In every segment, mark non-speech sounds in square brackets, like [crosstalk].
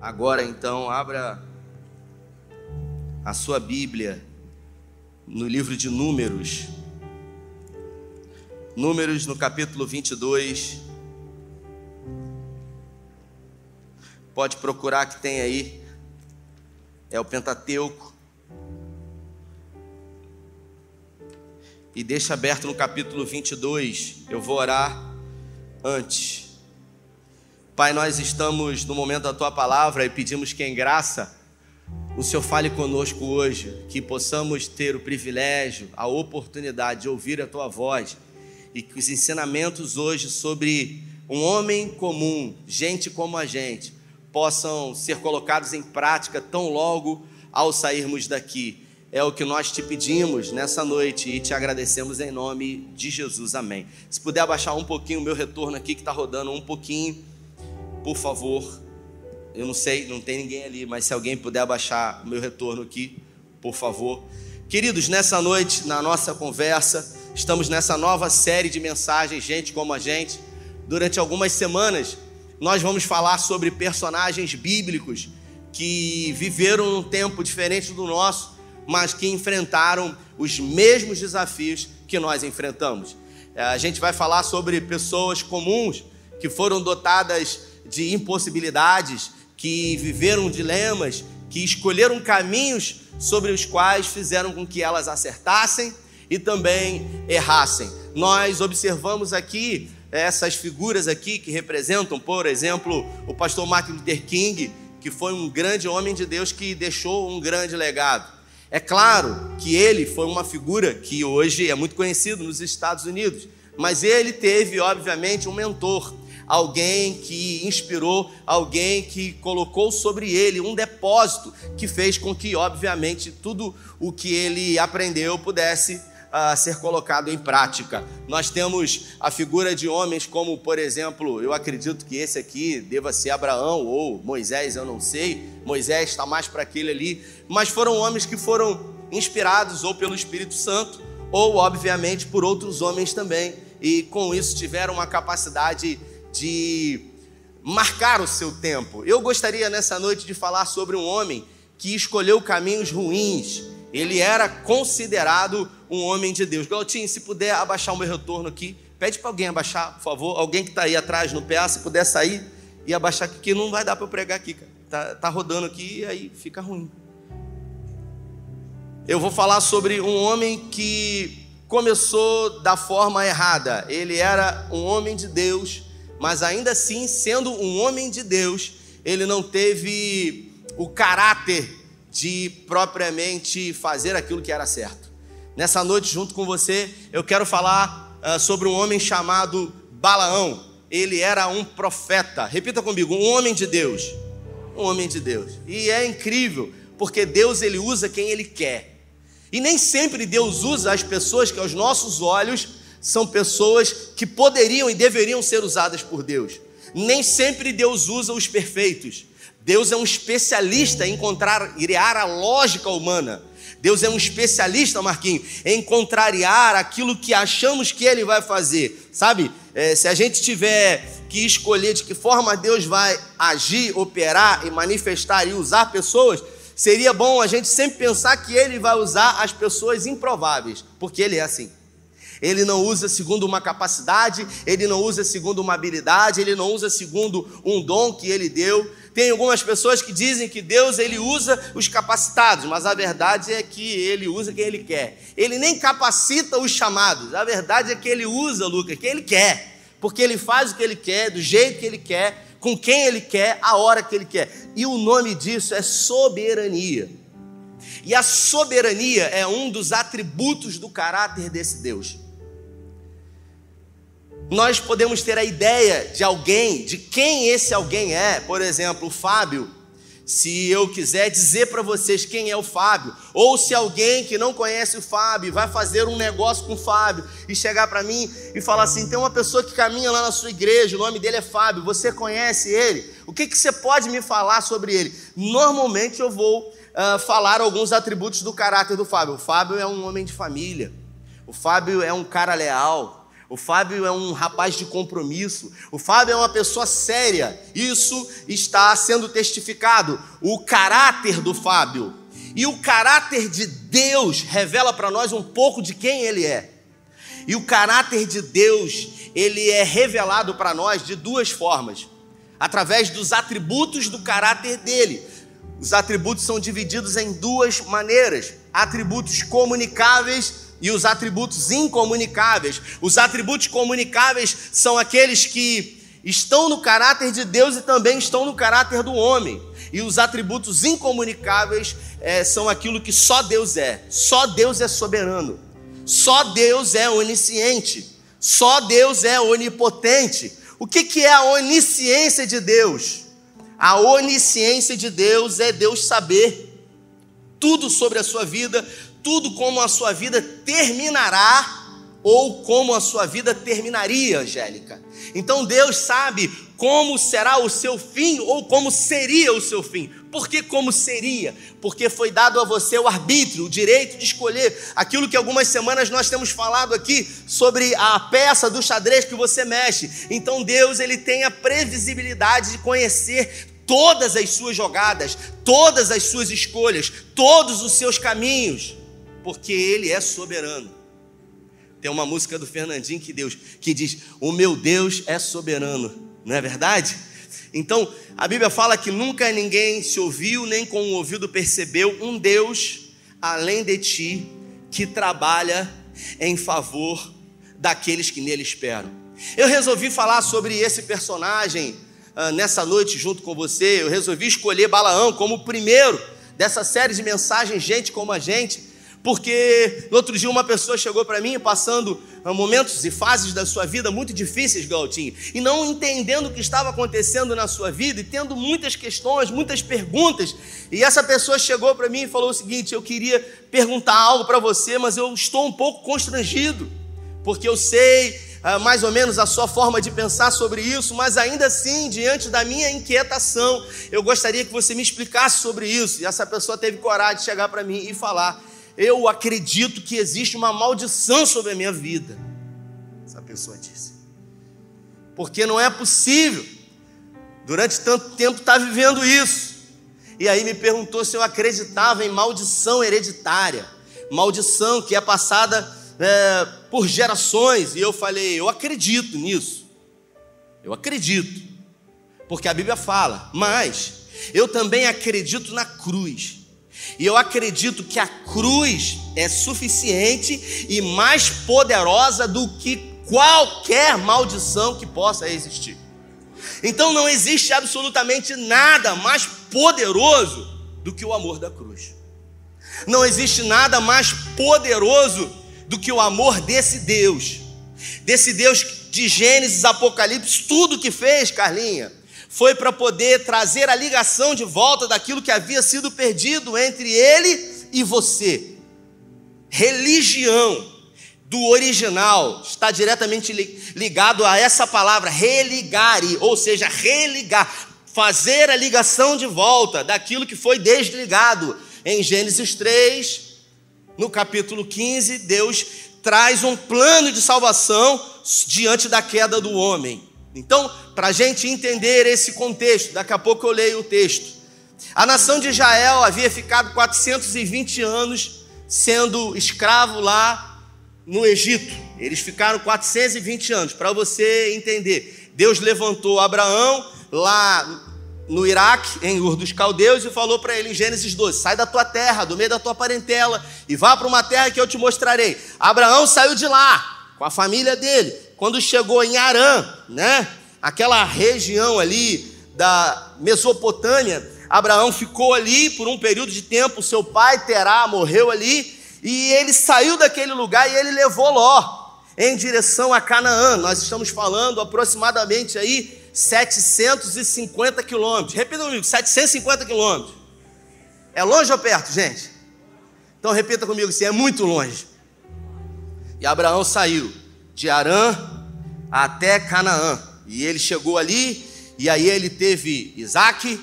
Agora então, abra a sua Bíblia no livro de Números. Números no capítulo 22. Pode procurar que tem aí. É o Pentateuco. E deixa aberto no capítulo 22. Eu vou orar antes. Pai, nós estamos no momento da tua palavra e pedimos que em graça o Senhor fale conosco hoje, que possamos ter o privilégio, a oportunidade de ouvir a tua voz e que os ensinamentos hoje sobre um homem comum, gente como a gente, possam ser colocados em prática tão logo ao sairmos daqui. É o que nós te pedimos nessa noite e te agradecemos em nome de Jesus. Amém. Se puder abaixar um pouquinho o meu retorno aqui, que está rodando um pouquinho por favor. Eu não sei, não tem ninguém ali, mas se alguém puder abaixar o meu retorno aqui, por favor. Queridos, nessa noite, na nossa conversa, estamos nessa nova série de mensagens, gente como a gente. Durante algumas semanas, nós vamos falar sobre personagens bíblicos que viveram um tempo diferente do nosso, mas que enfrentaram os mesmos desafios que nós enfrentamos. É, a gente vai falar sobre pessoas comuns que foram dotadas de impossibilidades, que viveram dilemas, que escolheram caminhos sobre os quais fizeram com que elas acertassem e também errassem. Nós observamos aqui essas figuras aqui que representam, por exemplo, o pastor Martin Luther King, que foi um grande homem de Deus que deixou um grande legado. É claro que ele foi uma figura que hoje é muito conhecido nos Estados Unidos, mas ele teve, obviamente, um mentor alguém que inspirou, alguém que colocou sobre ele um depósito que fez com que, obviamente, tudo o que ele aprendeu pudesse uh, ser colocado em prática. Nós temos a figura de homens como, por exemplo, eu acredito que esse aqui deva ser Abraão ou Moisés, eu não sei. Moisés está mais para aquele ali, mas foram homens que foram inspirados ou pelo Espírito Santo ou, obviamente, por outros homens também. E com isso tiveram uma capacidade de marcar o seu tempo. Eu gostaria nessa noite de falar sobre um homem que escolheu caminhos ruins. Ele era considerado um homem de Deus. Galtinho, se puder abaixar o meu retorno aqui, pede para alguém abaixar, por favor. Alguém que está aí atrás no PA, se puder sair e abaixar aqui, que não vai dar para eu pregar aqui. Tá, tá rodando aqui e aí fica ruim. Eu vou falar sobre um homem que começou da forma errada. Ele era um homem de Deus, mas ainda assim, sendo um homem de Deus, ele não teve o caráter de propriamente fazer aquilo que era certo. Nessa noite, junto com você, eu quero falar uh, sobre um homem chamado Balaão. Ele era um profeta. Repita comigo, um homem de Deus. Um homem de Deus. E é incrível, porque Deus ele usa quem ele quer. E nem sempre Deus usa as pessoas que aos nossos olhos são pessoas que poderiam e deveriam ser usadas por Deus. Nem sempre Deus usa os perfeitos. Deus é um especialista em contrariar a lógica humana. Deus é um especialista, Marquinhos, em contrariar aquilo que achamos que Ele vai fazer. Sabe, é, se a gente tiver que escolher de que forma Deus vai agir, operar e manifestar e usar pessoas, seria bom a gente sempre pensar que Ele vai usar as pessoas improváveis, porque Ele é assim. Ele não usa segundo uma capacidade, ele não usa segundo uma habilidade, ele não usa segundo um dom que ele deu. Tem algumas pessoas que dizem que Deus ele usa os capacitados, mas a verdade é que ele usa quem ele quer. Ele nem capacita os chamados. A verdade é que ele usa, Lucas, quem ele quer, porque ele faz o que ele quer, do jeito que ele quer, com quem ele quer, a hora que ele quer. E o nome disso é soberania. E a soberania é um dos atributos do caráter desse Deus nós podemos ter a ideia de alguém, de quem esse alguém é. Por exemplo, o Fábio. Se eu quiser dizer para vocês quem é o Fábio, ou se alguém que não conhece o Fábio vai fazer um negócio com o Fábio e chegar para mim e falar assim: tem uma pessoa que caminha lá na sua igreja, o nome dele é Fábio, você conhece ele? O que, que você pode me falar sobre ele? Normalmente eu vou uh, falar alguns atributos do caráter do Fábio. O Fábio é um homem de família, o Fábio é um cara leal, O Fábio é um rapaz de compromisso. O Fábio é uma pessoa séria. Isso está sendo testificado. O caráter do Fábio e o caráter de Deus revela para nós um pouco de quem ele é. E o caráter de Deus, ele é revelado para nós de duas formas: através dos atributos do caráter dele. Os atributos são divididos em duas maneiras: atributos comunicáveis e os atributos incomunicáveis. Os atributos comunicáveis são aqueles que estão no caráter de Deus e também estão no caráter do homem. E os atributos incomunicáveis é, são aquilo que só Deus é. Só Deus é soberano. Só Deus é onisciente. Só Deus é onipotente. O que, que é a onisciência de Deus? A onisciência de Deus é Deus saber tudo sobre a sua vida, tudo como a sua vida terminará ou como a sua vida terminaria, Angélica. Então Deus sabe como será o seu fim ou como seria o seu fim. Por que como seria? Porque foi dado a você o arbítrio, o direito de escolher aquilo que algumas semanas nós temos falado aqui sobre a peça do xadrez que você mexe. Então Deus ele tem a previsibilidade de conhecer todas as suas jogadas, todas as suas escolhas, todos os seus caminhos porque Ele é soberano. Tem uma música do Fernandinho que Deus que diz: "O meu Deus é soberano", não é verdade? Então, a Bíblia fala que nunca ninguém se ouviu nem com o ouvido percebeu um Deus além de ti que trabalha em favor daqueles que nele esperam. Eu resolvi falar sobre esse personagem uh, nessa noite junto com você. Eu resolvi escolher Balaão como o primeiro dessa série de mensagens, gente como a gente, porque no outro dia uma pessoa chegou para mim passando ah, momentos e fases da sua vida muito difíceis, Galtinho, e não entendendo o que estava acontecendo na sua vida e tendo muitas questões, muitas perguntas. E essa pessoa chegou para mim e falou o seguinte: Eu queria perguntar algo para você, mas eu estou um pouco constrangido, porque eu sei ah, mais ou menos a sua forma de pensar sobre isso, mas ainda assim, diante da minha inquietação, eu gostaria que você me explicasse sobre isso. E essa pessoa teve coragem de chegar para mim e falar eu acredito que existe uma maldição sobre a minha vida. Essa pessoa disse. Porque não é possível, durante tanto tempo, estar tá vivendo isso. E aí me perguntou se eu acreditava em maldição hereditária, maldição que é passada é, por gerações. E eu falei, eu acredito nisso. Eu acredito. Porque a Bíblia fala, mas eu também acredito na cruz. E eu acredito que a cruz é suficiente e mais poderosa do que qualquer maldição que possa existir. Então não existe absolutamente nada mais poderoso do que o amor da cruz. Não existe nada mais poderoso do que o amor desse Deus. Desse Deus de Gênesis, Apocalipse, tudo que fez, Carlinha foi para poder trazer a ligação de volta daquilo que havia sido perdido entre ele e você. Religião do original está diretamente ligado a essa palavra religare, ou seja, religar, fazer a ligação de volta daquilo que foi desligado. Em Gênesis 3, no capítulo 15, Deus traz um plano de salvação diante da queda do homem. Então, para a gente entender esse contexto, daqui a pouco eu leio o texto. A nação de Israel havia ficado 420 anos sendo escravo lá no Egito. Eles ficaram 420 anos. Para você entender, Deus levantou Abraão lá no Iraque, em Ur dos Caldeus, e falou para ele em Gênesis 12: Sai da tua terra, do meio da tua parentela, e vá para uma terra que eu te mostrarei. Abraão saiu de lá, com a família dele, quando chegou em Arã, né? Aquela região ali da Mesopotâmia, Abraão ficou ali por um período de tempo, seu pai Terá morreu ali, e ele saiu daquele lugar e ele levou Ló em direção a Canaã. Nós estamos falando aproximadamente aí 750 quilômetros. Repita comigo, 750 quilômetros. É longe ou perto, gente? Então repita comigo se é muito longe. E Abraão saiu de Arã até Canaã. E ele chegou ali, e aí ele teve Isaac,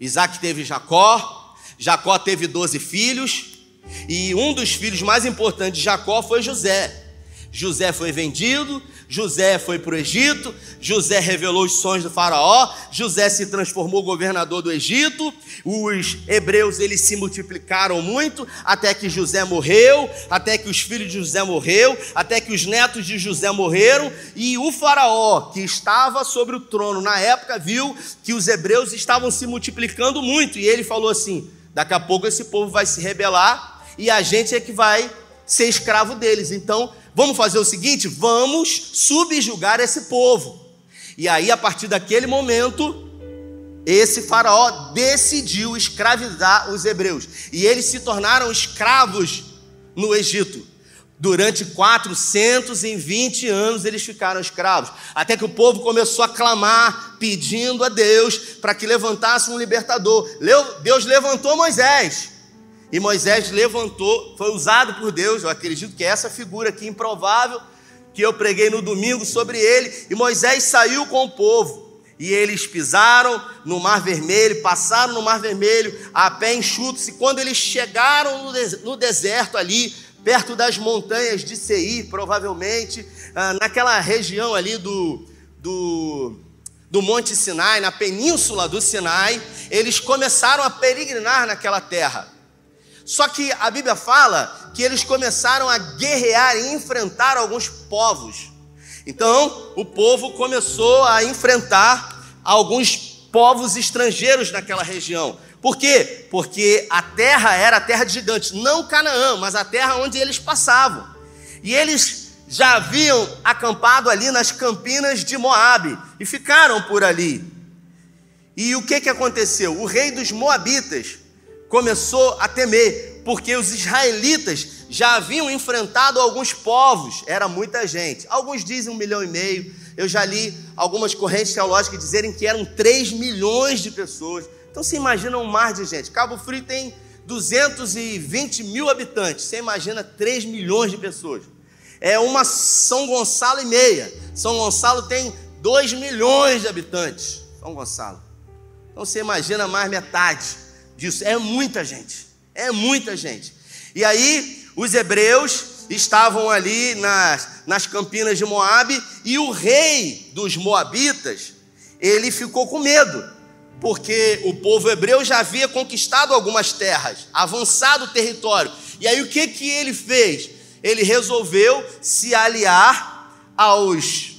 Isaac teve Jacó, Jacó teve doze filhos, e um dos filhos mais importantes de Jacó foi José. José foi vendido, José foi para o Egito, José revelou os sonhos do faraó, José se transformou governador do Egito, os hebreus eles se multiplicaram muito, até que José morreu, até que os filhos de José morreu, até que os netos de José morreram, e o faraó que estava sobre o trono na época viu que os hebreus estavam se multiplicando muito, e ele falou assim: daqui a pouco esse povo vai se rebelar e a gente é que vai ser escravo deles. Então, Vamos fazer o seguinte: vamos subjugar esse povo. E aí, a partir daquele momento, esse faraó decidiu escravizar os hebreus. E eles se tornaram escravos no Egito. Durante 420 anos eles ficaram escravos, até que o povo começou a clamar, pedindo a Deus para que levantasse um libertador. Deus levantou Moisés. E Moisés levantou, foi usado por Deus, eu acredito que é essa figura aqui improvável, que eu preguei no domingo sobre ele, e Moisés saiu com o povo, e eles pisaram no Mar Vermelho, passaram no Mar Vermelho a pé enxutos, e quando eles chegaram no deserto ali, perto das montanhas de Seir, provavelmente, ah, naquela região ali do, do, do Monte Sinai, na península do Sinai, eles começaram a peregrinar naquela terra. Só que a Bíblia fala que eles começaram a guerrear e enfrentar alguns povos. Então, o povo começou a enfrentar alguns povos estrangeiros naquela região. Por quê? Porque a terra era a terra de gigantes, não Canaã, mas a terra onde eles passavam. E eles já haviam acampado ali nas campinas de Moabe e ficaram por ali. E o que, que aconteceu? O rei dos Moabitas começou a temer, porque os israelitas já haviam enfrentado alguns povos, era muita gente. Alguns dizem um milhão e meio. Eu já li algumas correntes teológicas dizerem que eram 3 milhões de pessoas. Então você imagina um mar de gente. Cabo Frio tem 220 mil habitantes. Você imagina 3 milhões de pessoas. É uma São Gonçalo e meia. São Gonçalo tem 2 milhões de habitantes. São Gonçalo. Então você imagina mais metade disso. É muita gente. É muita gente. E aí, os hebreus estavam ali nas, nas campinas de Moabe e o rei dos moabitas, ele ficou com medo, porque o povo hebreu já havia conquistado algumas terras, avançado o território. E aí o que que ele fez? Ele resolveu se aliar aos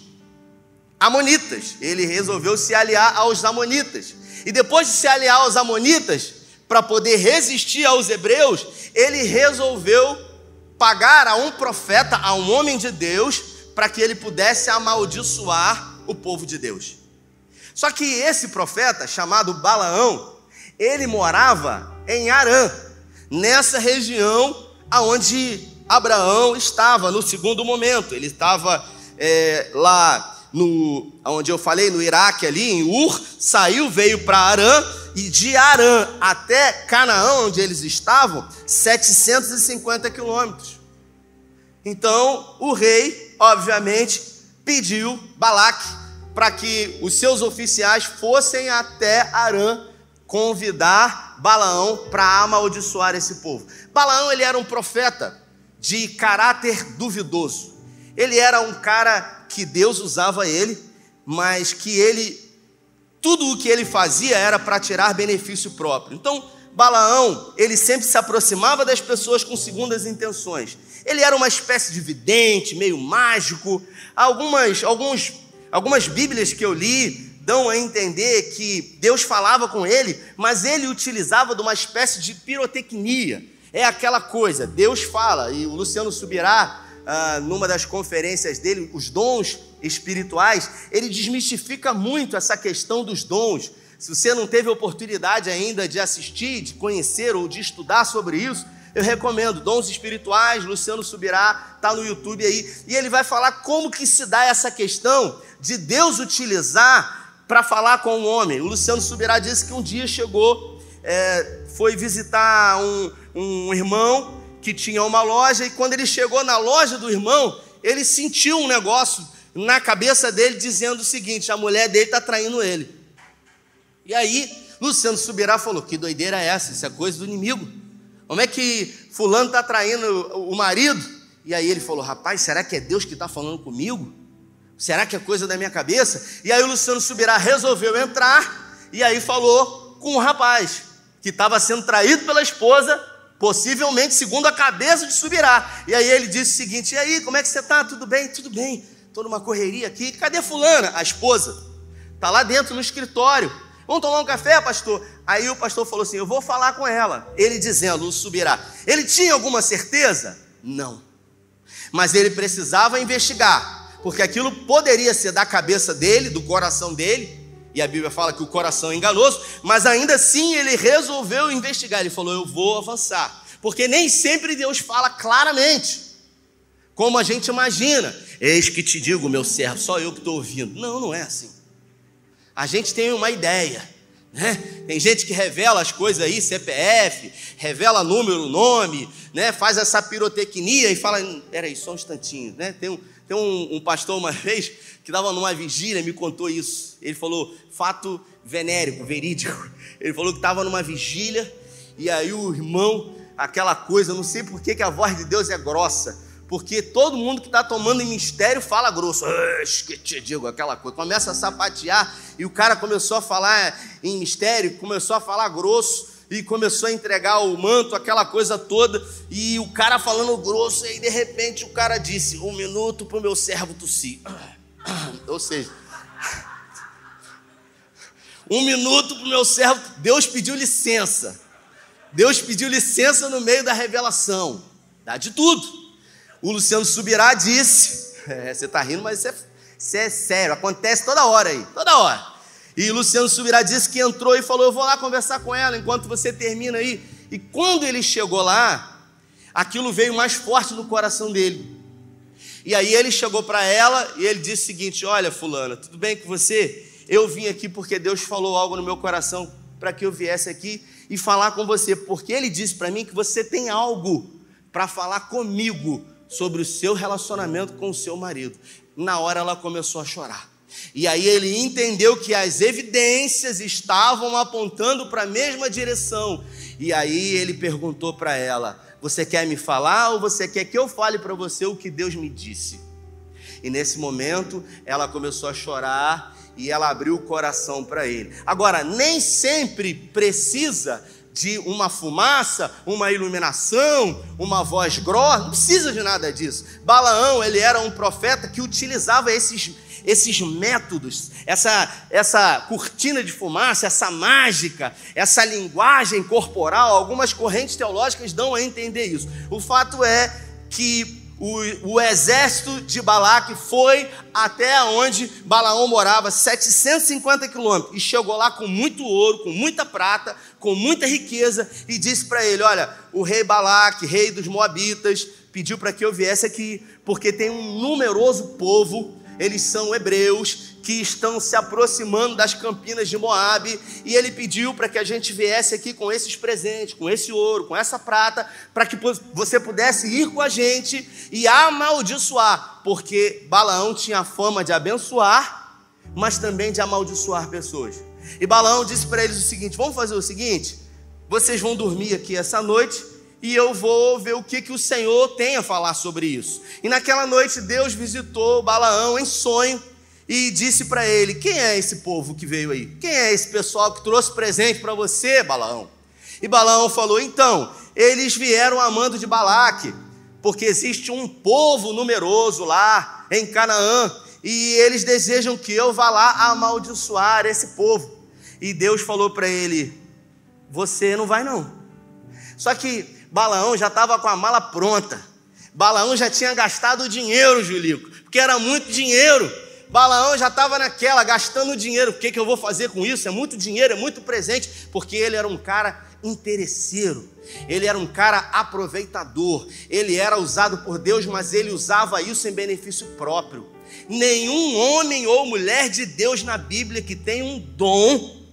amonitas. Ele resolveu se aliar aos amonitas. E depois de se aliar aos amonitas, para poder resistir aos hebreus, ele resolveu pagar a um profeta, a um homem de Deus, para que ele pudesse amaldiçoar o povo de Deus. Só que esse profeta, chamado Balaão, ele morava em Arã, nessa região aonde Abraão estava no segundo momento. Ele estava é, lá no, onde eu falei, no Iraque ali, em Ur, saiu, veio para Arã, e de Arã até Canaã, onde eles estavam, 750 quilômetros. Então, o rei, obviamente, pediu Balaque para que os seus oficiais fossem até Arã convidar Balaão para amaldiçoar esse povo. Balaão ele era um profeta de caráter duvidoso. Ele era um cara que Deus usava ele, mas que ele tudo o que ele fazia era para tirar benefício próprio. Então, Balaão, ele sempre se aproximava das pessoas com segundas intenções. Ele era uma espécie de vidente, meio mágico. Algumas, alguns, algumas Bíblias que eu li dão a entender que Deus falava com ele, mas ele utilizava de uma espécie de pirotecnia. É aquela coisa, Deus fala, e o Luciano subirá ah, numa das conferências dele, os dons espirituais, ele desmistifica muito essa questão dos dons. Se você não teve oportunidade ainda de assistir, de conhecer ou de estudar sobre isso, eu recomendo Dons Espirituais, Luciano Subirá, tá no YouTube aí, e ele vai falar como que se dá essa questão de Deus utilizar para falar com o homem. O Luciano Subirá disse que um dia chegou, é, foi visitar um, um irmão que tinha uma loja, e quando ele chegou na loja do irmão, ele sentiu um negócio na cabeça dele dizendo o seguinte: a mulher dele está traindo ele. E aí, Luciano Subirá falou: que doideira é essa? Isso é coisa do inimigo. Como é que Fulano está traindo o marido? E aí ele falou: Rapaz, será que é Deus que está falando comigo? Será que é coisa da minha cabeça? E aí o Luciano Subirá resolveu entrar e aí falou com o rapaz que estava sendo traído pela esposa, possivelmente segundo a cabeça de Subirá. E aí ele disse o seguinte: E aí, como é que você está? Tudo bem? Tudo bem. Estou numa correria aqui. Cadê Fulana? A esposa. Está lá dentro no escritório. Vamos tomar um café, pastor? Aí o pastor falou assim: Eu vou falar com ela. Ele dizendo, Subirá. Ele tinha alguma certeza? Não. Mas ele precisava investigar, porque aquilo poderia ser da cabeça dele, do coração dele, e a Bíblia fala que o coração é enganoso, mas ainda assim ele resolveu investigar. Ele falou: Eu vou avançar, porque nem sempre Deus fala claramente, como a gente imagina. Eis que te digo, meu servo, só eu que estou ouvindo. Não, não é assim. A gente tem uma ideia. Né? Tem gente que revela as coisas aí, CPF, revela número, nome, né? faz essa pirotecnia e fala. Peraí, só um instantinho. Né? Tem, um, tem um, um pastor uma [laughs] vez que estava numa vigília me contou isso. Ele falou, fato venérico, verídico. [laughs] Ele falou que estava numa vigília e aí o irmão, aquela coisa, não sei por que, que a voz de Deus é grossa porque todo mundo que está tomando em mistério fala grosso. Que te digo aquela coisa. Começa a sapatear e o cara começou a falar em mistério, começou a falar grosso e começou a entregar o manto, aquela coisa toda. E o cara falando grosso, e de repente o cara disse: Um minuto para o meu servo tossir. [coughs] Ou seja, um minuto para o meu servo. Deus pediu licença. Deus pediu licença no meio da revelação. Dá de tudo. O Luciano Subirá disse: [laughs] é, Você está rindo, mas isso é, isso é sério, acontece toda hora aí, toda hora. E Luciano Subirá disse que entrou e falou: Eu vou lá conversar com ela enquanto você termina aí. E quando ele chegou lá, aquilo veio mais forte no coração dele. E aí ele chegou para ela e ele disse o seguinte: Olha, Fulana, tudo bem com você? Eu vim aqui porque Deus falou algo no meu coração para que eu viesse aqui e falar com você, porque ele disse para mim que você tem algo para falar comigo sobre o seu relacionamento com o seu marido. Na hora ela começou a chorar. E aí ele entendeu que as evidências estavam apontando para a mesma direção. E aí ele perguntou para ela: Você quer me falar ou você quer que eu fale para você o que Deus me disse? E nesse momento ela começou a chorar e ela abriu o coração para ele. Agora, nem sempre precisa de uma fumaça, uma iluminação, uma voz grossa, não precisa de nada disso. Balaão, ele era um profeta que utilizava esses, esses métodos, essa, essa cortina de fumaça, essa mágica, essa linguagem corporal. Algumas correntes teológicas dão a entender isso. O fato é que o, o, exército de Balaque foi até onde Balaão morava, 750 quilômetros, e chegou lá com muito ouro, com muita prata, com muita riqueza, e disse para ele: Olha, o rei Balaque, rei dos Moabitas, pediu para que eu viesse aqui, porque tem um numeroso povo, eles são hebreus, que estão se aproximando das campinas de Moabe, e ele pediu para que a gente viesse aqui com esses presentes, com esse ouro, com essa prata, para que você pudesse ir com a gente e amaldiçoar, porque Balaão tinha a fama de abençoar, mas também de amaldiçoar pessoas. E Balaão disse para eles o seguinte: vamos fazer o seguinte, vocês vão dormir aqui essa noite e eu vou ver o que, que o Senhor tem a falar sobre isso. E naquela noite Deus visitou Balaão em sonho e disse para ele: Quem é esse povo que veio aí? Quem é esse pessoal que trouxe presente para você, Balaão? E Balaão falou: Então, eles vieram amando de Balaque, porque existe um povo numeroso lá em Canaã, e eles desejam que eu vá lá amaldiçoar esse povo. E Deus falou para ele: Você não vai não. Só que Balaão já estava com a mala pronta. Balaão já tinha gastado o dinheiro, Julico, porque era muito dinheiro. Balaão já estava naquela, gastando dinheiro. O que, que eu vou fazer com isso? É muito dinheiro, é muito presente, porque ele era um cara interesseiro, ele era um cara aproveitador, ele era usado por Deus, mas ele usava isso em benefício próprio. Nenhum homem ou mulher de Deus na Bíblia que tem um dom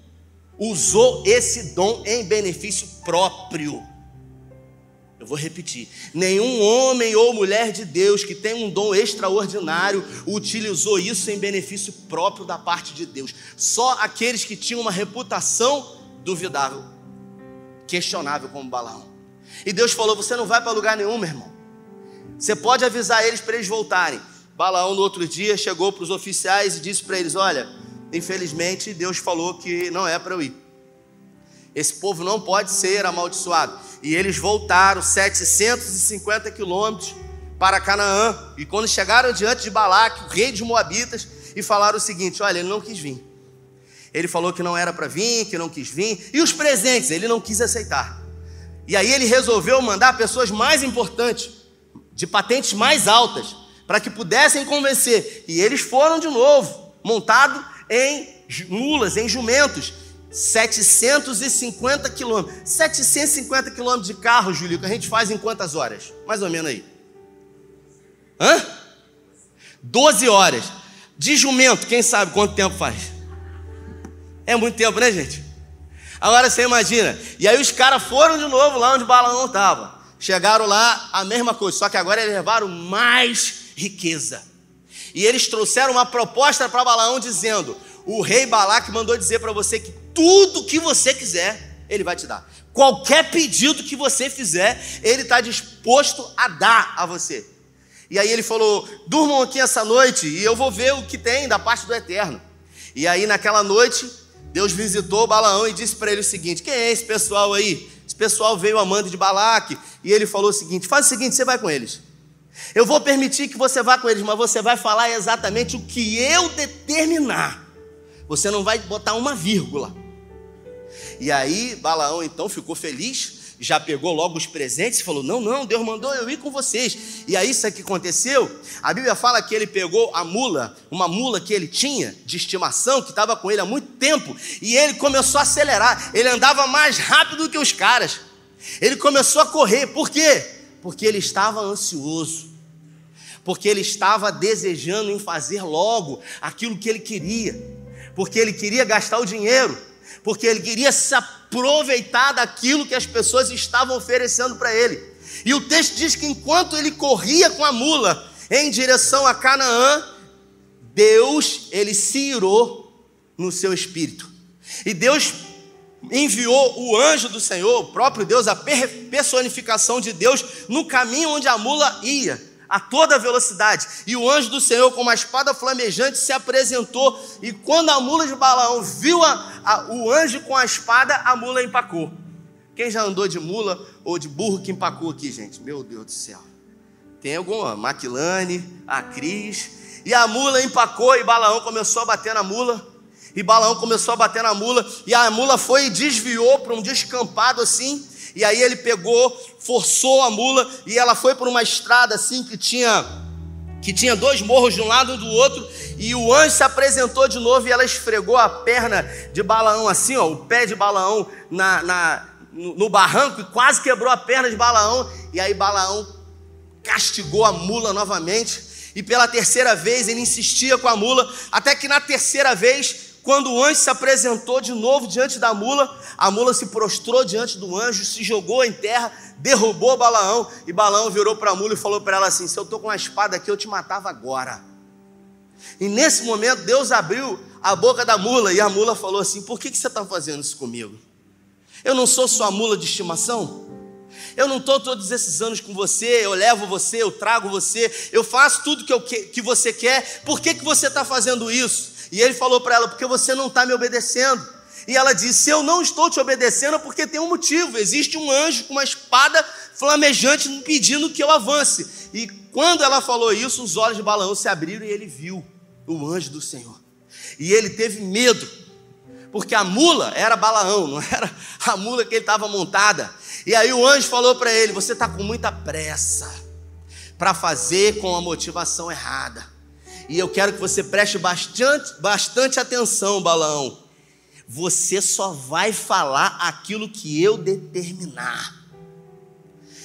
usou esse dom em benefício próprio. Eu vou repetir: nenhum homem ou mulher de Deus que tem um dom extraordinário utilizou isso em benefício próprio da parte de Deus. Só aqueles que tinham uma reputação duvidável, questionável, como Balaão. E Deus falou: Você não vai para lugar nenhum, meu irmão. Você pode avisar eles para eles voltarem. Balaão, no outro dia, chegou para os oficiais e disse para eles: Olha, infelizmente Deus falou que não é para eu ir. Esse povo não pode ser amaldiçoado. E eles voltaram 750 quilômetros para Canaã. E quando chegaram diante de Balaque, o rei de Moabitas, e falaram o seguinte: Olha, ele não quis vir. Ele falou que não era para vir, que não quis vir. E os presentes, ele não quis aceitar. E aí ele resolveu mandar pessoas mais importantes, de patentes mais altas, para que pudessem convencer. E eles foram de novo, montado em mulas, em jumentos. 750 quilômetros. 750 quilômetros de carro, Julio, que a gente faz em quantas horas? Mais ou menos aí. Hã? 12 horas. De jumento, quem sabe quanto tempo faz? É muito tempo, né, gente? Agora você imagina. E aí os caras foram de novo lá onde Balaão estava. Chegaram lá, a mesma coisa, só que agora eles levaram mais riqueza. E eles trouxeram uma proposta para Balaão dizendo: o rei Balaque mandou dizer para você que tudo que você quiser, ele vai te dar. Qualquer pedido que você fizer, ele está disposto a dar a você. E aí ele falou: durmam aqui essa noite e eu vou ver o que tem da parte do eterno. E aí naquela noite, Deus visitou Balaão e disse para ele o seguinte: Quem é esse pessoal aí? Esse pessoal veio amando de Balaque. E ele falou o seguinte: Faz o seguinte, você vai com eles. Eu vou permitir que você vá com eles, mas você vai falar exatamente o que eu determinar. Você não vai botar uma vírgula. E aí Balaão então ficou feliz já pegou logo os presentes e falou: Não, não, Deus mandou eu ir com vocês. E aí, isso que aconteceu? A Bíblia fala que ele pegou a mula, uma mula que ele tinha de estimação, que estava com ele há muito tempo, e ele começou a acelerar. Ele andava mais rápido que os caras. Ele começou a correr. Por quê? Porque ele estava ansioso. Porque ele estava desejando em fazer logo aquilo que ele queria. Porque ele queria gastar o dinheiro. Porque ele queria se aproveitar daquilo que as pessoas estavam oferecendo para ele. E o texto diz que enquanto ele corria com a mula em direção a Canaã, Deus, ele se irou no seu espírito. E Deus enviou o anjo do Senhor, o próprio Deus, a personificação de Deus, no caminho onde a mula ia a toda velocidade. E o anjo do Senhor, com uma espada flamejante, se apresentou. E quando a mula de Balaão viu a, a, o anjo com a espada, a mula empacou. Quem já andou de mula ou de burro que empacou aqui, gente? Meu Deus do céu. Tem alguma? Maquilane, a Cris. E a mula empacou e Balaão começou a bater na mula. E Balaão começou a bater na mula. E a mula foi e desviou para um descampado assim. E aí ele pegou, forçou a mula e ela foi por uma estrada assim que tinha que tinha dois morros de um lado e do outro, e o anjo se apresentou de novo e ela esfregou a perna de Balaão assim, ó, o pé de Balaão na, na no, no barranco e quase quebrou a perna de Balaão, e aí Balaão castigou a mula novamente, e pela terceira vez ele insistia com a mula, até que na terceira vez quando o anjo se apresentou de novo diante da mula, a mula se prostrou diante do anjo, se jogou em terra, derrubou Balaão, e Balaão virou para a mula e falou para ela assim: Se eu estou com uma espada aqui, eu te matava agora. E nesse momento, Deus abriu a boca da mula, e a mula falou assim: Por que, que você está fazendo isso comigo? Eu não sou sua mula de estimação? Eu não estou todos esses anos com você, eu levo você, eu trago você, eu faço tudo que, eu que, que você quer, por que, que você está fazendo isso? E ele falou para ela: Porque você não está me obedecendo. E ela disse: Eu não estou te obedecendo porque tem um motivo. Existe um anjo com uma espada flamejante pedindo que eu avance. E quando ela falou isso, os olhos de Balaão se abriram e ele viu o anjo do Senhor. E ele teve medo, porque a mula era Balaão, não era a mula que ele estava montada. E aí o anjo falou para ele: Você está com muita pressa para fazer com a motivação errada. E eu quero que você preste bastante, bastante atenção, Balaão. Você só vai falar aquilo que eu determinar.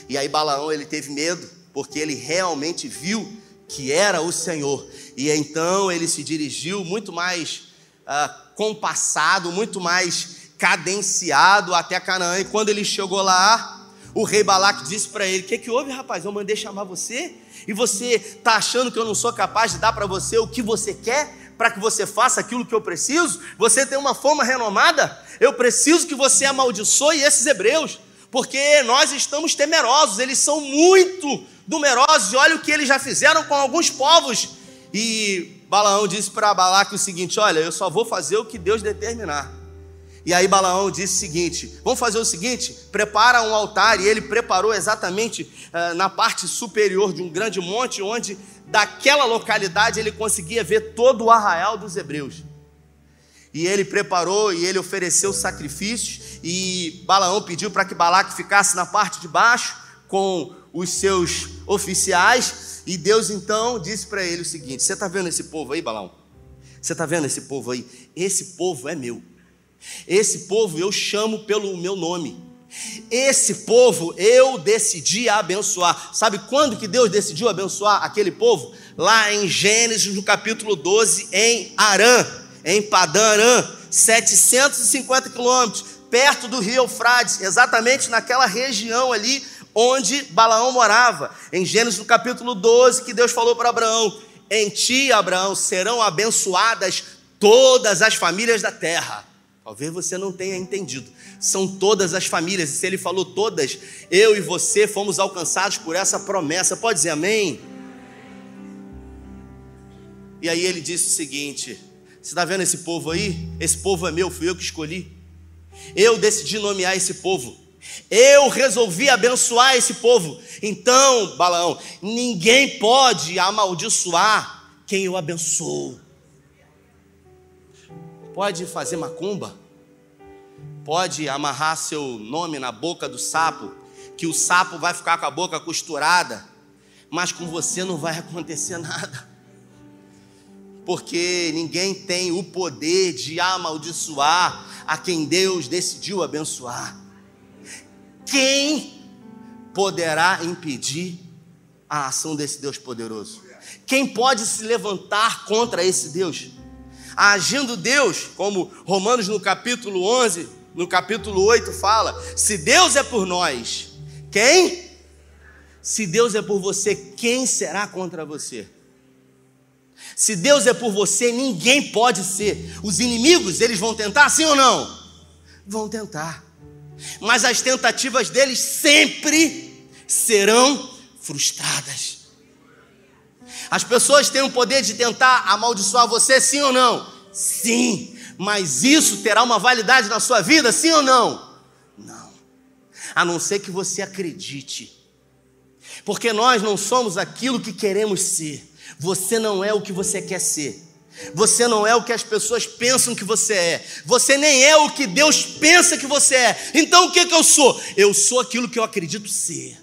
E aí Balaão ele teve medo, porque ele realmente viu que era o Senhor. E então ele se dirigiu muito mais ah, compassado, muito mais cadenciado até Canaã. E quando ele chegou lá, o rei Balaque disse para ele: O que, que houve, rapaz? Eu mandei chamar você e você está achando que eu não sou capaz de dar para você o que você quer, para que você faça aquilo que eu preciso? Você tem uma fama renomada? Eu preciso que você amaldiçoe esses hebreus, porque nós estamos temerosos, eles são muito numerosos, e olha o que eles já fizeram com alguns povos. E Balaão disse para Balaque o seguinte: Olha, eu só vou fazer o que Deus determinar. E aí Balaão disse o seguinte: Vamos fazer o seguinte: prepara um altar. E ele preparou exatamente uh, na parte superior de um grande monte, onde daquela localidade ele conseguia ver todo o arraial dos hebreus. E ele preparou e ele ofereceu sacrifícios. E Balaão pediu para que Balaque ficasse na parte de baixo com os seus oficiais. E Deus então disse para ele o seguinte: Você está vendo esse povo aí, Balaão? Você está vendo esse povo aí? Esse povo é meu. Esse povo eu chamo pelo meu nome. Esse povo eu decidi abençoar. Sabe quando que Deus decidiu abençoar aquele povo? Lá em Gênesis, no capítulo 12, em Arã, em Padã Arã, 750 quilômetros, perto do rio Eufrates, exatamente naquela região ali onde Balaão morava. Em Gênesis, no capítulo 12, que Deus falou para Abraão: Em ti, Abraão, serão abençoadas todas as famílias da terra. Talvez você não tenha entendido. São todas as famílias, e se ele falou todas, eu e você fomos alcançados por essa promessa. Pode dizer amém? E aí ele disse o seguinte: Você está vendo esse povo aí? Esse povo é meu, fui eu que escolhi. Eu decidi nomear esse povo. Eu resolvi abençoar esse povo. Então, Balaão, ninguém pode amaldiçoar quem eu abençoo pode fazer macumba, pode amarrar seu nome na boca do sapo, que o sapo vai ficar com a boca costurada, mas com você não vai acontecer [laughs] nada. Porque ninguém tem o poder de amaldiçoar a quem Deus decidiu abençoar. Quem poderá impedir a ação desse Deus poderoso? Quem pode se levantar contra esse Deus? Agindo Deus, como Romanos no capítulo 11, no capítulo 8 fala: se Deus é por nós, quem? Se Deus é por você, quem será contra você? Se Deus é por você, ninguém pode ser. Os inimigos, eles vão tentar, sim ou não? Vão tentar. Mas as tentativas deles sempre serão frustradas. As pessoas têm o poder de tentar amaldiçoar você, sim ou não? Sim, mas isso terá uma validade na sua vida, sim ou não? Não. A não ser que você acredite. Porque nós não somos aquilo que queremos ser. Você não é o que você quer ser. Você não é o que as pessoas pensam que você é. Você nem é o que Deus pensa que você é. Então o que, que eu sou? Eu sou aquilo que eu acredito ser.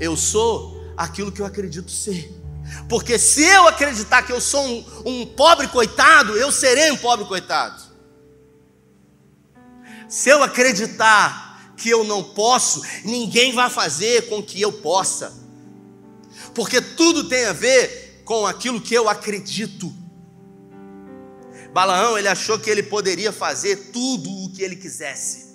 Eu sou aquilo que eu acredito ser. Porque se eu acreditar que eu sou um, um pobre coitado, eu serei um pobre coitado. Se eu acreditar que eu não posso, ninguém vai fazer com que eu possa. Porque tudo tem a ver com aquilo que eu acredito. Balaão, ele achou que ele poderia fazer tudo o que ele quisesse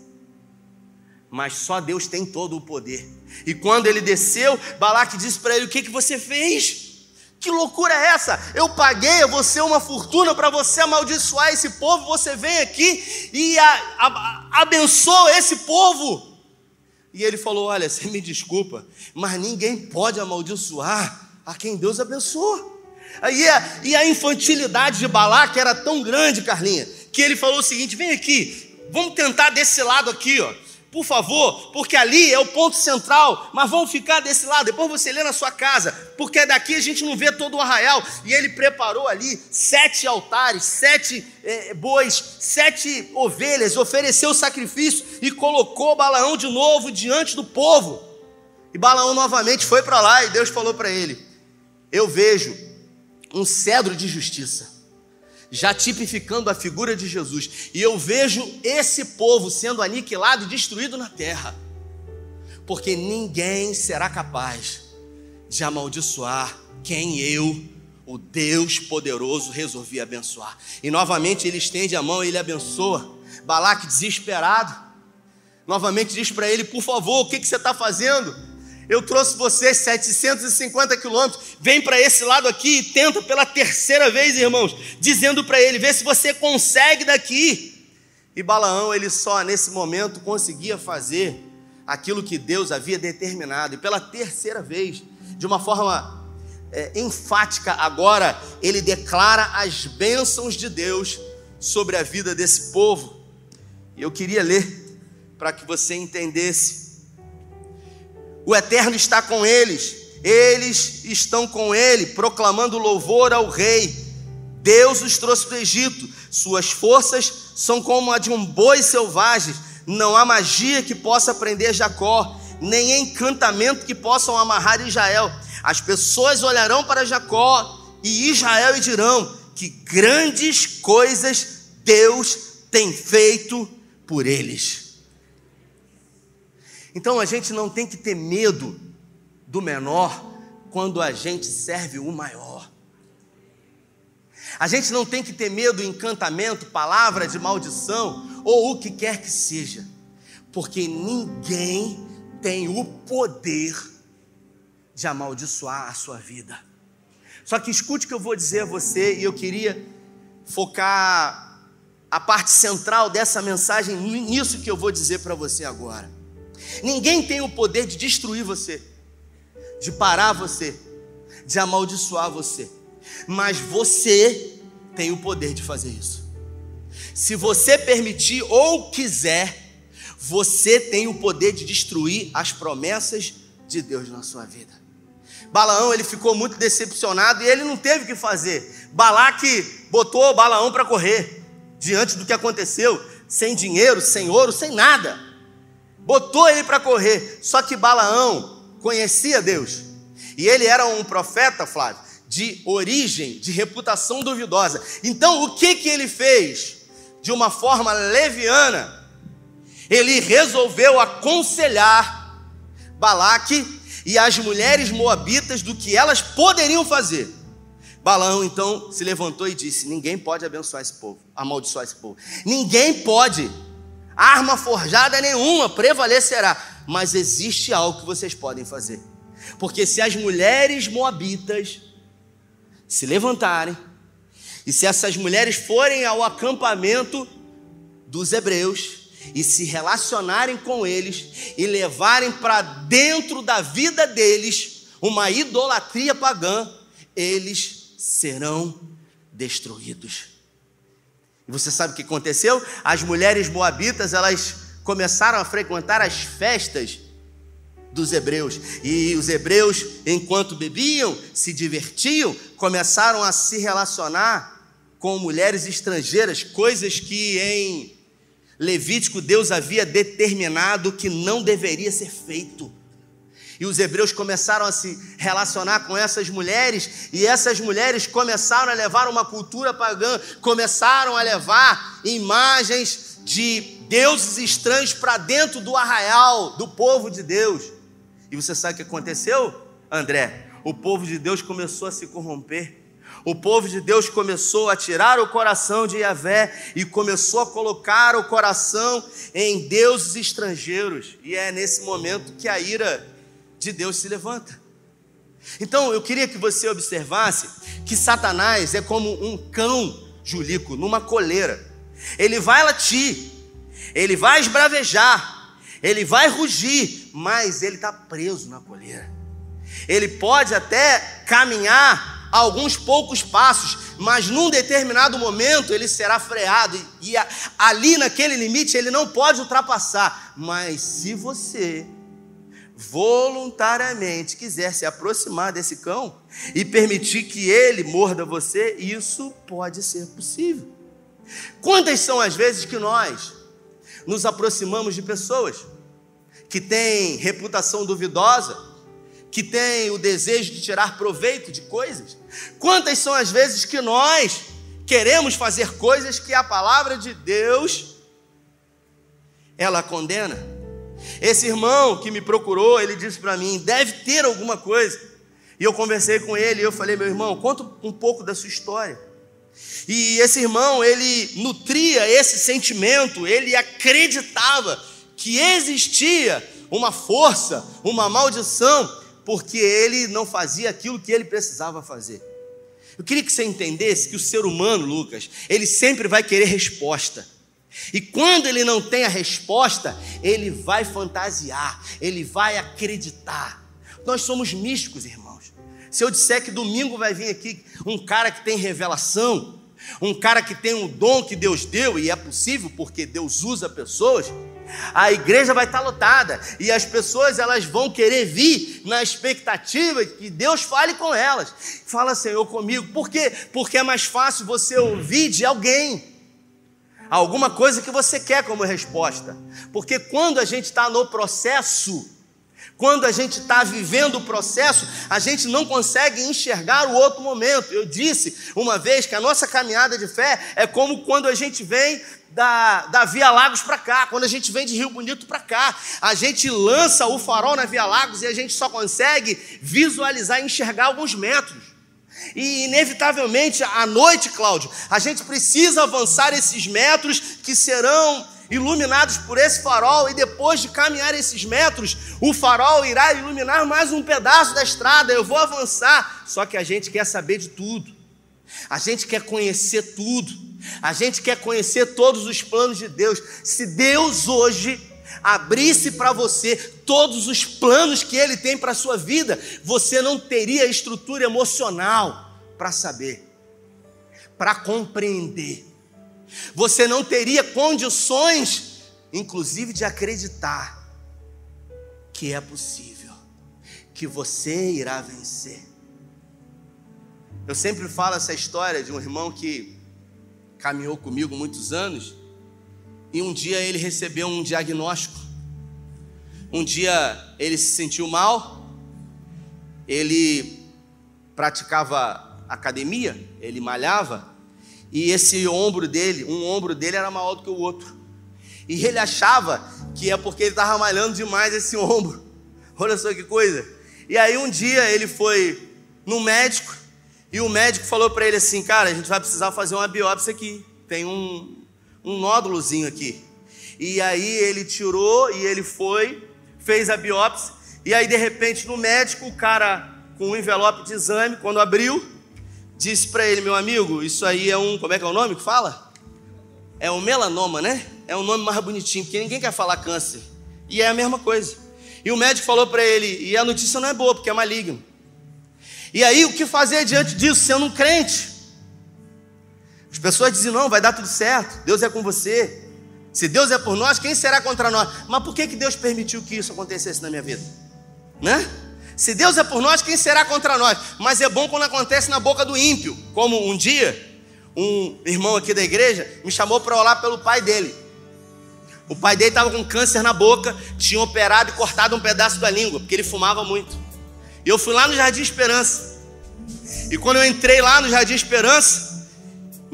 mas só Deus tem todo o poder. E quando ele desceu, Balaque disse para ele: O que, que você fez? Que loucura é essa? Eu paguei a você uma fortuna para você amaldiçoar esse povo. Você vem aqui e a, a, abençoa esse povo. E ele falou: Olha, você me desculpa, mas ninguém pode amaldiçoar a quem Deus abençoa. Aí a, e a infantilidade de Balaque era tão grande, Carlinha, que ele falou o seguinte: Vem aqui, vamos tentar desse lado aqui, ó por favor, porque ali é o ponto central, mas vamos ficar desse lado, depois você lê na sua casa, porque daqui a gente não vê todo o arraial, e ele preparou ali sete altares, sete é, bois, sete ovelhas, ofereceu sacrifício e colocou Balaão de novo diante do povo, e Balaão novamente foi para lá, e Deus falou para ele: Eu vejo um cedro de justiça já tipificando a figura de Jesus. E eu vejo esse povo sendo aniquilado e destruído na terra, porque ninguém será capaz de amaldiçoar quem eu, o Deus poderoso, resolvi abençoar. E novamente ele estende a mão e ele abençoa. Balaque desesperado, novamente diz para ele: Por favor, o que, que você está fazendo? Eu trouxe você 750 quilômetros, vem para esse lado aqui e tenta pela terceira vez, irmãos, dizendo para ele: vê se você consegue daqui. E Balaão, ele só nesse momento conseguia fazer aquilo que Deus havia determinado. E pela terceira vez, de uma forma é, enfática, agora ele declara as bênçãos de Deus sobre a vida desse povo. E eu queria ler para que você entendesse. O Eterno está com eles, eles estão com ele, proclamando louvor ao Rei. Deus os trouxe para o Egito, suas forças são como a de um boi selvagem não há magia que possa prender Jacó, nem encantamento que possam amarrar Israel. As pessoas olharão para Jacó e Israel e dirão: que grandes coisas Deus tem feito por eles. Então a gente não tem que ter medo do menor quando a gente serve o maior. A gente não tem que ter medo do encantamento, palavra de maldição, ou o que quer que seja, porque ninguém tem o poder de amaldiçoar a sua vida. Só que escute o que eu vou dizer a você, e eu queria focar a parte central dessa mensagem nisso que eu vou dizer para você agora. Ninguém tem o poder de destruir você, de parar você, de amaldiçoar você, mas você tem o poder de fazer isso. Se você permitir ou quiser, você tem o poder de destruir as promessas de Deus na sua vida. Balaão ele ficou muito decepcionado e ele não teve o que fazer. Balaque botou Balaão para correr diante do que aconteceu, sem dinheiro, sem ouro, sem nada. Botou ele para correr. Só que Balaão conhecia Deus. E ele era um profeta, Flávio, de origem, de reputação duvidosa. Então, o que que ele fez? de uma forma leviana, ele resolveu aconselhar Balaque e as mulheres moabitas do que elas poderiam fazer. Balaão então se levantou e disse: Ninguém pode abençoar esse povo, amaldiçoar esse povo. Ninguém pode. Arma forjada nenhuma prevalecerá. Mas existe algo que vocês podem fazer. Porque se as mulheres moabitas se levantarem e se essas mulheres forem ao acampamento dos hebreus e se relacionarem com eles e levarem para dentro da vida deles uma idolatria pagã, eles serão destruídos. Você sabe o que aconteceu? As mulheres moabitas, elas começaram a frequentar as festas dos hebreus. E os hebreus, enquanto bebiam, se divertiam, começaram a se relacionar com mulheres estrangeiras, coisas que em Levítico Deus havia determinado que não deveria ser feito. E os hebreus começaram a se relacionar com essas mulheres, e essas mulheres começaram a levar uma cultura pagã, começaram a levar imagens de deuses estranhos para dentro do arraial do povo de Deus. E você sabe o que aconteceu, André? O povo de Deus começou a se corromper. O povo de Deus começou a tirar o coração de Yahvé e começou a colocar o coração em deuses estrangeiros. E é nesse momento que a ira de Deus se levanta. Então eu queria que você observasse que Satanás é como um cão julico numa coleira. Ele vai latir, ele vai esbravejar, ele vai rugir, mas ele está preso na coleira. Ele pode até caminhar alguns poucos passos, mas num determinado momento ele será freado e, e ali naquele limite ele não pode ultrapassar. Mas se você voluntariamente quiser se aproximar desse cão e permitir que ele morda você, isso pode ser possível. Quantas são as vezes que nós nos aproximamos de pessoas que têm reputação duvidosa, que tem o desejo de tirar proveito de coisas? Quantas são as vezes que nós queremos fazer coisas que a palavra de Deus ela condena? Esse irmão que me procurou, ele disse para mim: deve ter alguma coisa. E eu conversei com ele e eu falei: meu irmão, conta um pouco da sua história. E esse irmão, ele nutria esse sentimento, ele acreditava que existia uma força, uma maldição porque ele não fazia aquilo que ele precisava fazer. Eu queria que você entendesse que o ser humano, Lucas, ele sempre vai querer resposta. E quando ele não tem a resposta, ele vai fantasiar, ele vai acreditar. Nós somos místicos, irmãos. Se eu disser que domingo vai vir aqui um cara que tem revelação, um cara que tem um dom que Deus deu, e é possível porque Deus usa pessoas, a igreja vai estar lotada e as pessoas elas vão querer vir na expectativa que Deus fale com elas. Fala, Senhor, comigo. Por quê? Porque é mais fácil você ouvir de alguém alguma coisa que você quer como resposta. Porque quando a gente está no processo, quando a gente está vivendo o processo, a gente não consegue enxergar o outro momento. Eu disse uma vez que a nossa caminhada de fé é como quando a gente vem da, da Via Lagos para cá, quando a gente vem de Rio Bonito para cá, a gente lança o farol na Via Lagos e a gente só consegue visualizar e enxergar alguns metros. E inevitavelmente à noite, Cláudio, a gente precisa avançar esses metros que serão iluminados por esse farol, e depois de caminhar esses metros, o farol irá iluminar mais um pedaço da estrada. Eu vou avançar. Só que a gente quer saber de tudo, a gente quer conhecer tudo, a gente quer conhecer todos os planos de Deus. Se Deus hoje abrisse para você todos os planos que Ele tem para a sua vida, você não teria estrutura emocional para saber, para compreender. Você não teria condições, inclusive, de acreditar que é possível, que você irá vencer. Eu sempre falo essa história de um irmão que caminhou comigo muitos anos e um dia ele recebeu um diagnóstico. Um dia ele se sentiu mal, ele praticava academia, ele malhava, e esse ombro dele, um ombro dele era maior do que o outro. E ele achava que é porque ele estava malhando demais esse ombro. [laughs] Olha só que coisa. E aí um dia ele foi no médico e o médico falou para ele assim: Cara, a gente vai precisar fazer uma biópsia aqui. Tem um, um nódulozinho aqui. E aí ele tirou e ele foi, fez a biópsia. E aí de repente no médico, o cara com um envelope de exame, quando abriu, disse para ele: Meu amigo, isso aí é um. Como é que é o nome que fala? É um melanoma, né? É um nome mais bonitinho, porque ninguém quer falar câncer. E é a mesma coisa. E o médico falou para ele: E a notícia não é boa, porque é maligno. E aí, o que fazer diante disso, sendo um crente? As pessoas dizem: não, vai dar tudo certo, Deus é com você. Se Deus é por nós, quem será contra nós? Mas por que, que Deus permitiu que isso acontecesse na minha vida? Né? Se Deus é por nós, quem será contra nós? Mas é bom quando acontece na boca do ímpio. Como um dia, um irmão aqui da igreja me chamou para orar pelo pai dele. O pai dele estava com câncer na boca, tinha operado e cortado um pedaço da língua, porque ele fumava muito. E eu fui lá no Jardim Esperança. E quando eu entrei lá no Jardim Esperança,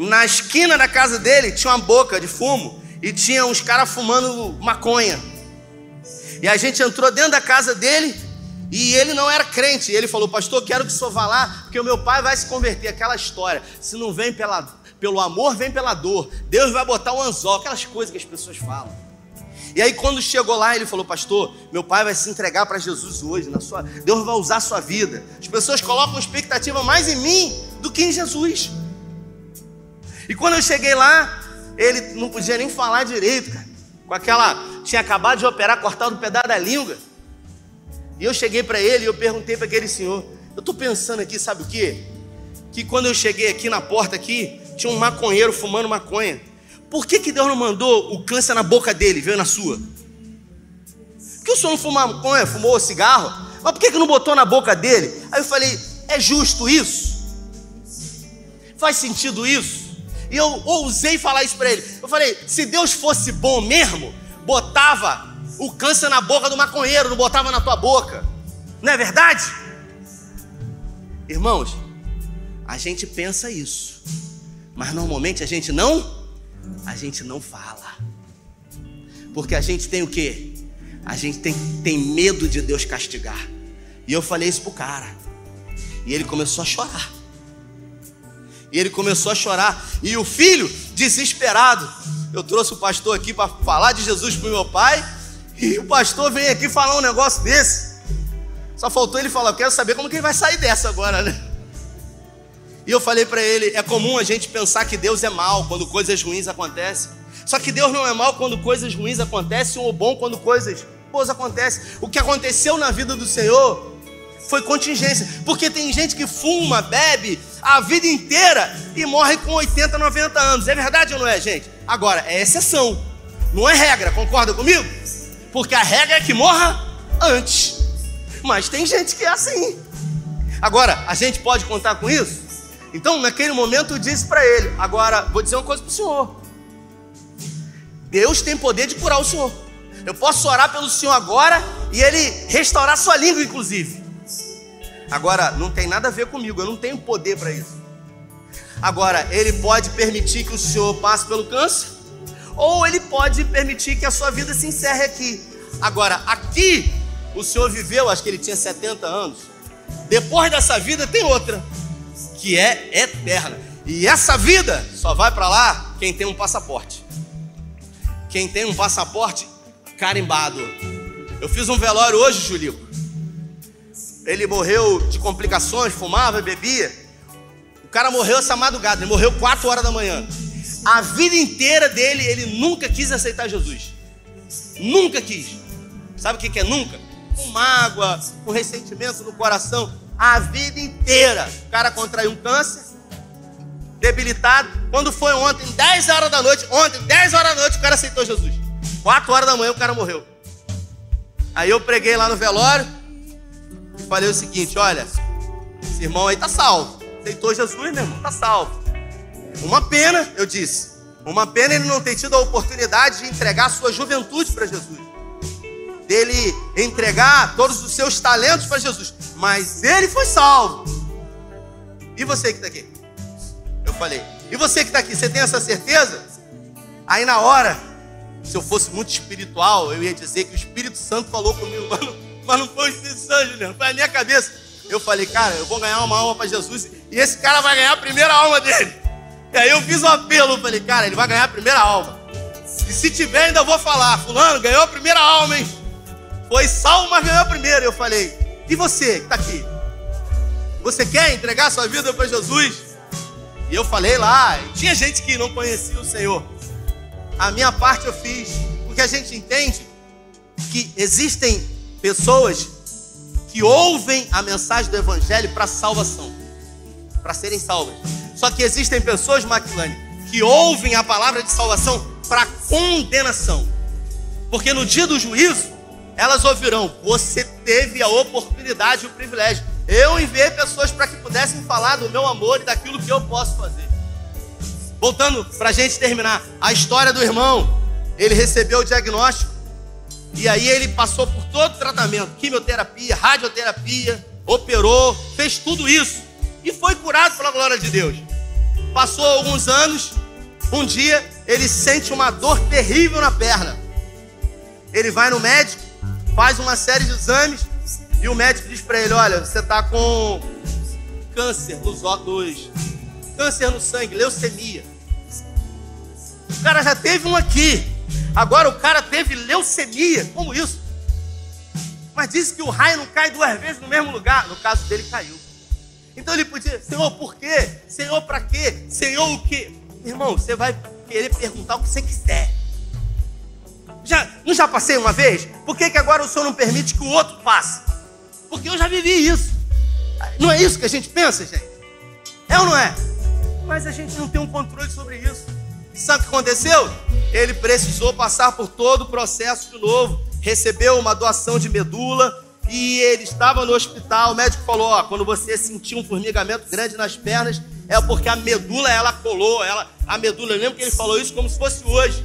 na esquina da casa dele tinha uma boca de fumo e tinha uns caras fumando maconha. E a gente entrou dentro da casa dele e ele não era crente. E ele falou: Pastor, quero que o senhor vá lá, porque o meu pai vai se converter. Aquela história. Se não vem pela, pelo amor, vem pela dor. Deus vai botar um anzol. Aquelas coisas que as pessoas falam. E aí, quando chegou lá, ele falou: Pastor, meu pai vai se entregar para Jesus hoje. Na sua... Deus vai usar a sua vida. As pessoas colocam expectativa mais em mim do que em Jesus. E quando eu cheguei lá, ele não podia nem falar direito, cara. Com aquela. Tinha acabado de operar, cortado um pedaço da língua. E eu cheguei para ele e eu perguntei para aquele senhor: Eu estou pensando aqui, sabe o quê? Que quando eu cheguei aqui na porta aqui, tinha um maconheiro fumando maconha. Por que, que Deus não mandou o câncer na boca dele, veio na sua? Porque o senhor não fumou maconha, fumou cigarro? Mas por que, que não botou na boca dele? Aí eu falei, é justo isso? Faz sentido isso? E eu ousei falar isso para ele. Eu falei, se Deus fosse bom mesmo, botava o câncer na boca do maconheiro, não botava na tua boca. Não é verdade? Irmãos, a gente pensa isso, mas normalmente a gente não a gente não fala. Porque a gente tem o quê? A gente tem, tem medo de Deus castigar. E eu falei isso pro cara. E ele começou a chorar. E ele começou a chorar. E o filho, desesperado, eu trouxe o pastor aqui para falar de Jesus pro meu pai. E o pastor vem aqui falar um negócio desse. Só faltou ele falar: Eu quero saber como que ele vai sair dessa agora, né? E eu falei para ele: é comum a gente pensar que Deus é mal quando coisas ruins acontecem. Só que Deus não é mal quando coisas ruins acontecem ou bom quando coisas boas acontecem. O que aconteceu na vida do Senhor foi contingência. Porque tem gente que fuma, bebe a vida inteira e morre com 80, 90 anos. É verdade ou não é, gente? Agora, é exceção. Não é regra, concorda comigo? Porque a regra é que morra antes. Mas tem gente que é assim. Agora, a gente pode contar com isso? Então, naquele momento, eu disse para ele: Agora, vou dizer uma coisa para o senhor. Deus tem poder de curar o senhor. Eu posso orar pelo senhor agora e ele restaurar sua língua, inclusive. Agora, não tem nada a ver comigo, eu não tenho poder para isso. Agora, ele pode permitir que o senhor passe pelo câncer, ou ele pode permitir que a sua vida se encerre aqui. Agora, aqui, o senhor viveu, acho que ele tinha 70 anos. Depois dessa vida tem outra, que é eterna. E essa vida só vai para lá quem tem um passaporte. Quem tem um passaporte carimbado. Eu fiz um velório hoje, Julico. Ele morreu de complicações, fumava, bebia. O cara morreu essa madrugada, ele morreu 4 horas da manhã. A vida inteira dele, ele nunca quis aceitar Jesus. Nunca quis. Sabe o que é nunca? Com mágoa, com ressentimento no coração. A vida inteira. O cara contraiu um câncer, debilitado. Quando foi ontem, 10 horas da noite, ontem, 10 horas da noite, o cara aceitou Jesus. 4 horas da manhã o cara morreu. Aí eu preguei lá no velório falei o seguinte: olha, esse irmão aí tá salvo. Aceitou Jesus, meu irmão, tá salvo. Uma pena, eu disse. Uma pena ele não ter tido a oportunidade de entregar a sua juventude para Jesus. Dele entregar todos os seus talentos para Jesus. Mas ele foi salvo. E você que está aqui? Eu falei. E você que está aqui, você tem essa certeza? Aí na hora, se eu fosse muito espiritual, eu ia dizer que o Espírito Santo falou comigo, [laughs] mano, mas não foi o Espírito Santo, Juliano, foi a minha cabeça. Eu falei, cara, eu vou ganhar uma alma para Jesus e esse cara vai ganhar a primeira alma dele. E aí eu fiz um apelo, eu falei, cara, ele vai ganhar a primeira alma. E se tiver, ainda vou falar, fulano, ganhou a primeira alma, hein? Foi salvo, mas ganhou a primeira. Eu falei, e você que está aqui? Você quer entregar sua vida para Jesus? E eu falei lá, tinha gente que não conhecia o Senhor. A minha parte eu fiz, porque a gente entende que existem pessoas que ouvem a mensagem do Evangelho para salvação, para serem salvas. Só que existem pessoas, Maquilane, que ouvem a palavra de salvação para condenação. Porque no dia do juízo, elas ouvirão: Você teve a oportunidade e o privilégio. Eu enviei pessoas para que pudessem falar do meu amor e daquilo que eu posso fazer. Voltando para a gente terminar, a história do irmão. Ele recebeu o diagnóstico e aí ele passou por todo o tratamento: quimioterapia, radioterapia, operou, fez tudo isso e foi curado pela glória de Deus. Passou alguns anos, um dia ele sente uma dor terrível na perna. Ele vai no médico, faz uma série de exames e o médico diz para ele: Olha, você está com câncer nos óculos, câncer no sangue, leucemia. O cara já teve um aqui, agora o cara teve leucemia. Como isso? Mas disse que o raio não cai duas vezes no mesmo lugar. No caso dele, caiu. Então ele podia, Senhor, por quê? Senhor, para quê? Senhor, o quê? Irmão, você vai querer perguntar o que você quiser. Já, não já passei uma vez? Por que, que agora o Senhor não permite que o outro passe? Porque eu já vivi isso. Não é isso que a gente pensa, gente? É ou não é? Mas a gente não tem um controle sobre isso. Sabe o que aconteceu? Ele precisou passar por todo o processo de novo. Recebeu uma doação de medula e ele estava no hospital. O médico falou: ó, quando você sentir um formigamento grande nas pernas, é porque a medula ela colou. Ela, a medula, eu lembro que ele falou isso como se fosse hoje.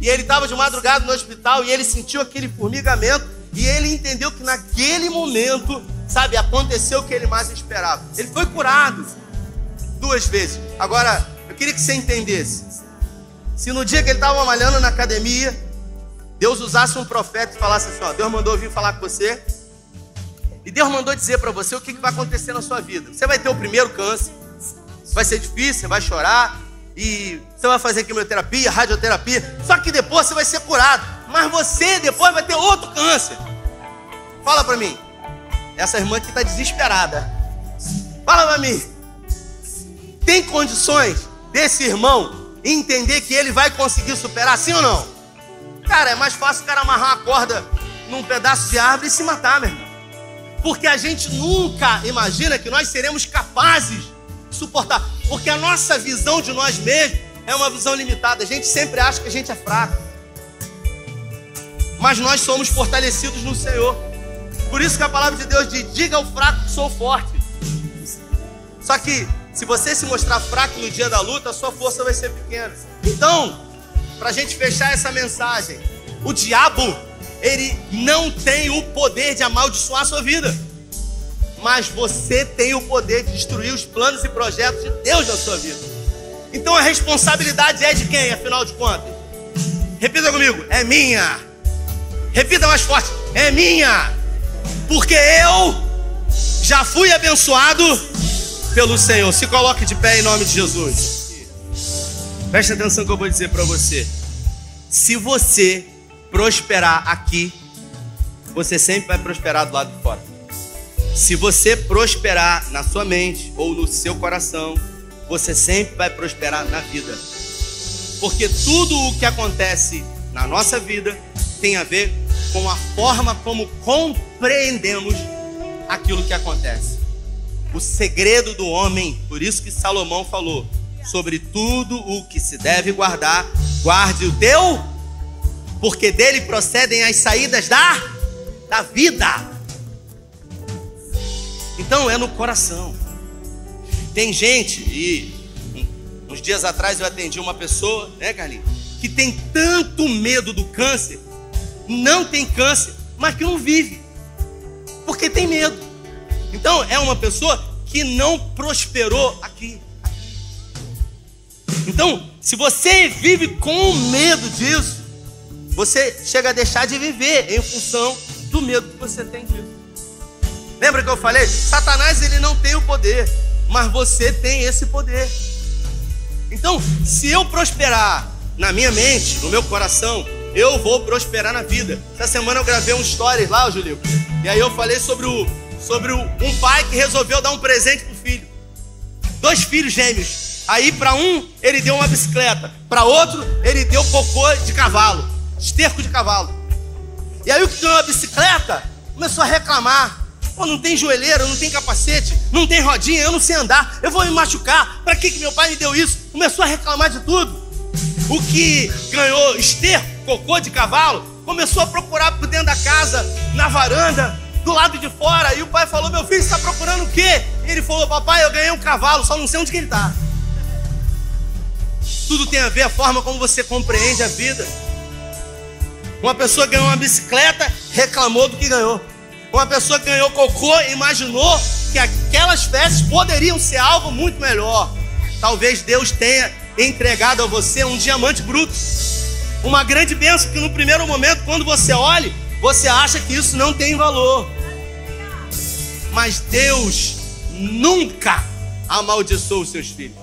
E ele estava de madrugada no hospital e ele sentiu aquele formigamento e ele entendeu que naquele momento, sabe, aconteceu o que ele mais esperava. Ele foi curado duas vezes. Agora, eu queria que você entendesse. Se no dia que ele estava malhando na academia, Deus usasse um profeta e falasse assim: ó, Deus mandou vir falar com você, e Deus mandou dizer para você o que, que vai acontecer na sua vida. Você vai ter o primeiro câncer, vai ser difícil, você vai chorar, e você vai fazer quimioterapia, radioterapia, só que depois você vai ser curado. Mas você depois vai ter outro câncer. Fala para mim. Essa irmã aqui está desesperada. Fala para mim. Tem condições desse irmão e entender que ele vai conseguir superar, sim ou não? Cara, é mais fácil o cara amarrar uma corda num pedaço de árvore e se matar, meu irmão. Porque a gente nunca imagina que nós seremos capazes de suportar. Porque a nossa visão de nós mesmos é uma visão limitada. A gente sempre acha que a gente é fraco. Mas nós somos fortalecidos no Senhor. Por isso que a palavra de Deus diz: diga ao fraco que sou forte. Só que se você se mostrar fraco no dia da luta, a sua força vai ser pequena. Então, para a gente fechar essa mensagem, o diabo ele não tem o poder de amaldiçoar a sua vida. Mas você tem o poder de destruir os planos e projetos de Deus na sua vida. Então a responsabilidade é de quem, afinal de contas? Repita comigo, é minha. Repita mais forte, é minha. Porque eu já fui abençoado pelo Senhor. Se coloque de pé em nome de Jesus. Preste atenção que eu vou dizer para você. Se você prosperar aqui, você sempre vai prosperar do lado de fora. Se você prosperar na sua mente ou no seu coração, você sempre vai prosperar na vida. Porque tudo o que acontece na nossa vida tem a ver com a forma como compreendemos aquilo que acontece. O segredo do homem, por isso que Salomão falou, sobre tudo o que se deve guardar, guarde o teu porque dele procedem as saídas da, da vida. Então é no coração. Tem gente, e uns dias atrás eu atendi uma pessoa, né, Carlinhos, que tem tanto medo do câncer, não tem câncer, mas que não vive, porque tem medo. Então é uma pessoa que não prosperou aqui. Então, se você vive com medo disso, você chega a deixar de viver em função do medo que você tem disso. Lembra que eu falei? Satanás ele não tem o poder, mas você tem esse poder. Então, se eu prosperar na minha mente, no meu coração, eu vou prosperar na vida. Essa semana eu gravei um stories lá, Julio, e aí eu falei sobre o sobre um pai que resolveu dar um presente pro filho. Dois filhos gêmeos. Aí para um ele deu uma bicicleta, para outro ele deu cocô de cavalo esterco de cavalo. E aí o que ganhou a bicicleta começou a reclamar. Pô, não tem joelheira, não tem capacete, não tem rodinha, eu não sei andar, eu vou me machucar. Para que, que meu pai me deu isso? Começou a reclamar de tudo. O que ganhou esterco, cocô de cavalo, começou a procurar por dentro da casa, na varanda, do lado de fora. E o pai falou: Meu filho, está procurando o quê? E ele falou: Papai, eu ganhei um cavalo, só não sei onde que ele está. Tudo tem a ver a forma como você compreende a vida. Uma pessoa ganhou uma bicicleta, reclamou do que ganhou. Uma pessoa que ganhou cocô, imaginou que aquelas festas poderiam ser algo muito melhor. Talvez Deus tenha entregado a você um diamante bruto. Uma grande bênção que no primeiro momento, quando você olha, você acha que isso não tem valor. Mas Deus nunca amaldiçoou os seus filhos.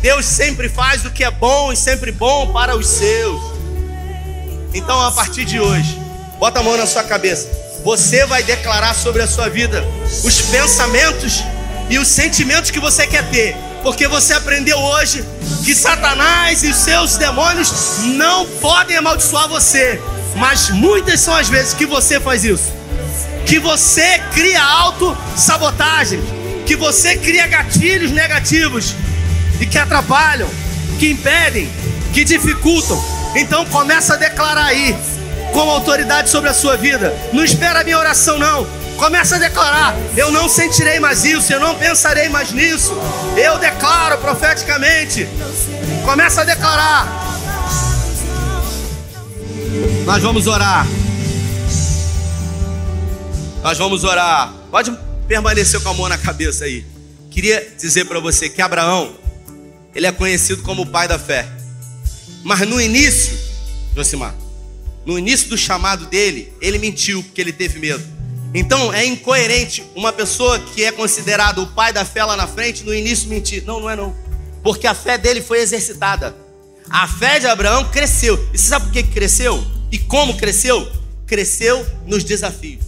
Deus sempre faz o que é bom e sempre bom para os seus. Então, a partir de hoje, bota a mão na sua cabeça. Você vai declarar sobre a sua vida os pensamentos e os sentimentos que você quer ter, porque você aprendeu hoje que Satanás e os seus demônios não podem amaldiçoar você, mas muitas são as vezes que você faz isso. Que você cria auto-sabotagem, que você cria gatilhos negativos e que atrapalham, que impedem, que dificultam então começa a declarar aí, com autoridade sobre a sua vida. Não espera a minha oração, não. Começa a declarar: eu não sentirei mais isso, eu não pensarei mais nisso. Eu declaro profeticamente. Começa a declarar. Nós vamos orar. Nós vamos orar. Pode permanecer com a mão na cabeça aí. Queria dizer para você que Abraão, ele é conhecido como o pai da fé. Mas no início, Josimar, no início do chamado dele, ele mentiu porque ele teve medo. Então é incoerente uma pessoa que é considerado o pai da fé lá na frente, no início mentir. Não, não é não. Porque a fé dele foi exercitada. A fé de Abraão cresceu. E você sabe por que cresceu? E como cresceu? Cresceu nos desafios.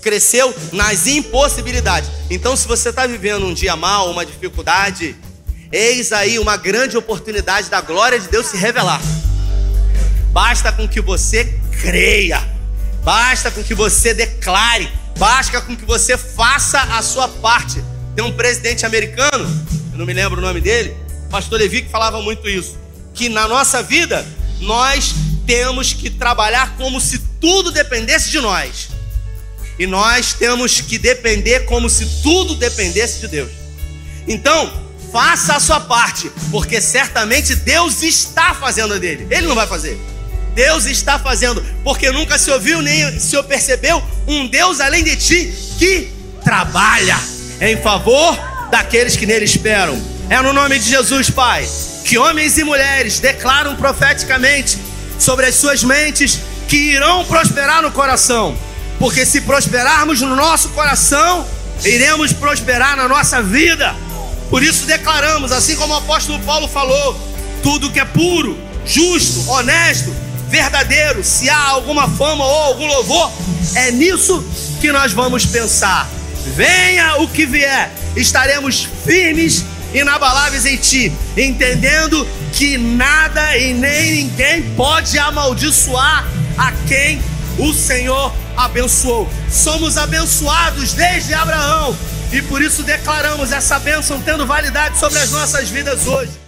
Cresceu nas impossibilidades. Então, se você está vivendo um dia mal, uma dificuldade, Eis aí uma grande oportunidade da glória de Deus se revelar. Basta com que você creia, basta com que você declare, basta com que você faça a sua parte. Tem um presidente americano, eu não me lembro o nome dele, pastor Levi, que falava muito isso, que na nossa vida nós temos que trabalhar como se tudo dependesse de nós. E nós temos que depender como se tudo dependesse de Deus. Então, faça a sua parte, porque certamente Deus está fazendo a dele. Ele não vai fazer. Deus está fazendo, porque nunca se ouviu nem se percebeu um Deus além de ti que trabalha em favor daqueles que nele esperam. É no nome de Jesus, Pai, que homens e mulheres declaram profeticamente sobre as suas mentes que irão prosperar no coração, porque se prosperarmos no nosso coração, iremos prosperar na nossa vida. Por isso declaramos, assim como o apóstolo Paulo falou, tudo que é puro, justo, honesto, verdadeiro, se há alguma fama ou algum louvor, é nisso que nós vamos pensar. Venha o que vier, estaremos firmes inabaláveis em ti, entendendo que nada e nem ninguém pode amaldiçoar a quem o Senhor abençoou. Somos abençoados desde Abraão e por isso declaramos essa bênção tendo validade sobre as nossas vidas hoje.